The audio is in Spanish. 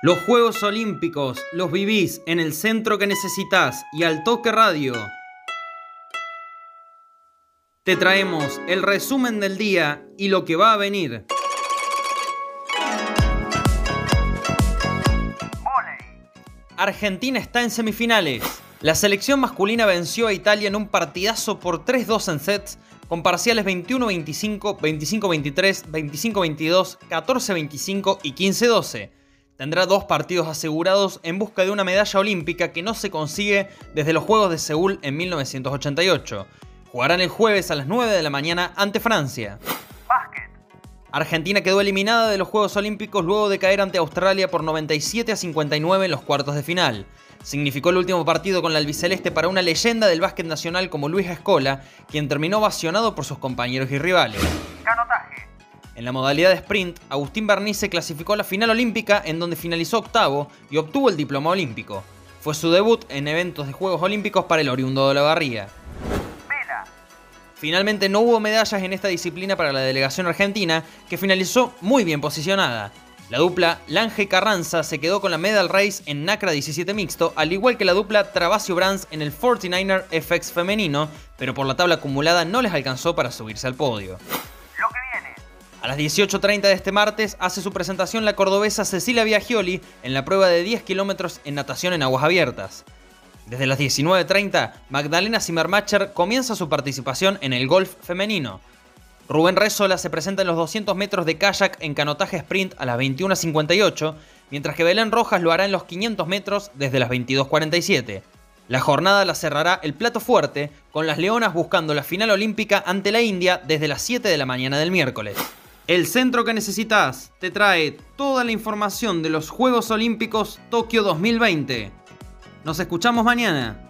Los Juegos Olímpicos los vivís en el centro que necesitas y al toque radio. Te traemos el resumen del día y lo que va a venir. Argentina está en semifinales. La selección masculina venció a Italia en un partidazo por 3-2 en sets, con parciales 21-25, 25-23, 25-22, 14-25 y 15-12. Tendrá dos partidos asegurados en busca de una medalla olímpica que no se consigue desde los Juegos de Seúl en 1988. Jugarán el jueves a las 9 de la mañana ante Francia. Argentina quedó eliminada de los Juegos Olímpicos luego de caer ante Australia por 97 a 59 en los cuartos de final. Significó el último partido con la albiceleste para una leyenda del básquet nacional como Luis Escola, quien terminó ovacionado por sus compañeros y rivales. En la modalidad de sprint, Agustín Bernice clasificó a la final olímpica en donde finalizó octavo y obtuvo el diploma olímpico. Fue su debut en eventos de Juegos Olímpicos para el oriundo de la Barría. Finalmente no hubo medallas en esta disciplina para la delegación argentina, que finalizó muy bien posicionada. La dupla Lange Carranza se quedó con la medal race en NACRA 17 mixto, al igual que la dupla Travasio Brands en el 49er FX femenino, pero por la tabla acumulada no les alcanzó para subirse al podio. A las 18.30 de este martes hace su presentación la cordobesa Cecilia Viagioli en la prueba de 10 kilómetros en natación en aguas abiertas. Desde las 19.30, Magdalena Zimmermacher comienza su participación en el golf femenino. Rubén Rezola se presenta en los 200 metros de kayak en canotaje sprint a las 21.58, mientras que Belén Rojas lo hará en los 500 metros desde las 22.47. La jornada la cerrará el plato fuerte, con las leonas buscando la final olímpica ante la India desde las 7 de la mañana del miércoles. El centro que necesitas te trae toda la información de los Juegos Olímpicos Tokio 2020. Nos escuchamos mañana.